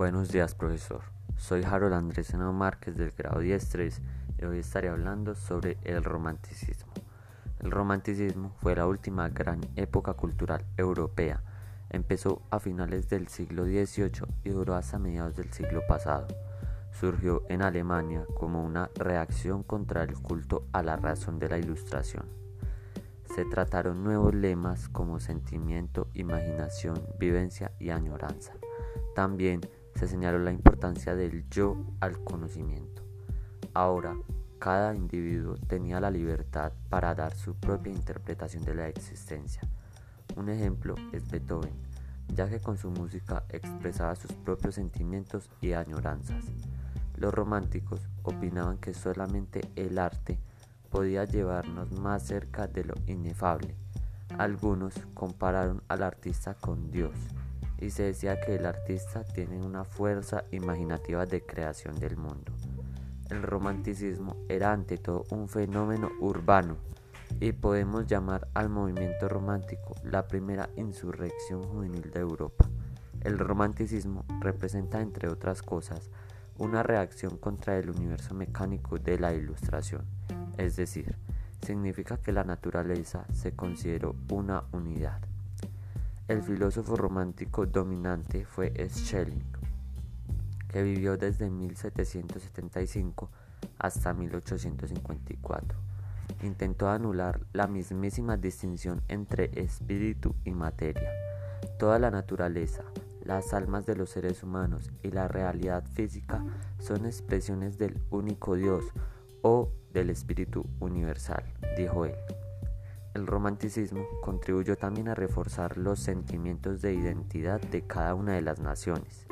Buenos días, profesor. Soy Harold Andrés Henao Márquez del grado 10-3 y hoy estaré hablando sobre el romanticismo. El romanticismo fue la última gran época cultural europea. Empezó a finales del siglo XVIII y duró hasta mediados del siglo pasado. Surgió en Alemania como una reacción contra el culto a la razón de la ilustración. Se trataron nuevos lemas como sentimiento, imaginación, vivencia y añoranza. También se señaló la importancia del yo al conocimiento. Ahora, cada individuo tenía la libertad para dar su propia interpretación de la existencia. Un ejemplo es Beethoven, ya que con su música expresaba sus propios sentimientos y añoranzas. Los románticos opinaban que solamente el arte podía llevarnos más cerca de lo inefable. Algunos compararon al artista con Dios y se decía que el artista tiene una fuerza imaginativa de creación del mundo. El romanticismo era ante todo un fenómeno urbano y podemos llamar al movimiento romántico la primera insurrección juvenil de Europa. El romanticismo representa, entre otras cosas, una reacción contra el universo mecánico de la ilustración, es decir, significa que la naturaleza se consideró una unidad. El filósofo romántico dominante fue Schelling, que vivió desde 1775 hasta 1854. Intentó anular la mismísima distinción entre espíritu y materia. Toda la naturaleza, las almas de los seres humanos y la realidad física son expresiones del único Dios o del espíritu universal, dijo él. El romanticismo contribuyó también a reforzar los sentimientos de identidad de cada una de las naciones.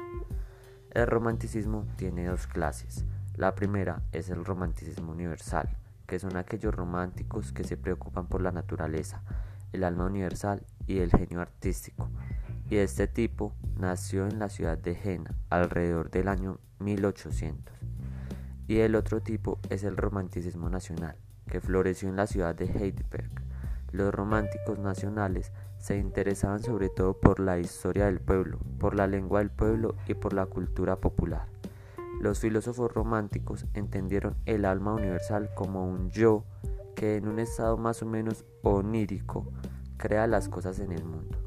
El romanticismo tiene dos clases. La primera es el romanticismo universal, que son aquellos románticos que se preocupan por la naturaleza, el alma universal y el genio artístico. Y este tipo nació en la ciudad de Jena alrededor del año 1800. Y el otro tipo es el romanticismo nacional, que floreció en la ciudad de Heidelberg los románticos nacionales se interesaban sobre todo por la historia del pueblo, por la lengua del pueblo y por la cultura popular. Los filósofos románticos entendieron el alma universal como un yo que en un estado más o menos onírico crea las cosas en el mundo.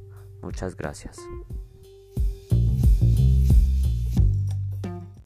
Muchas gracias.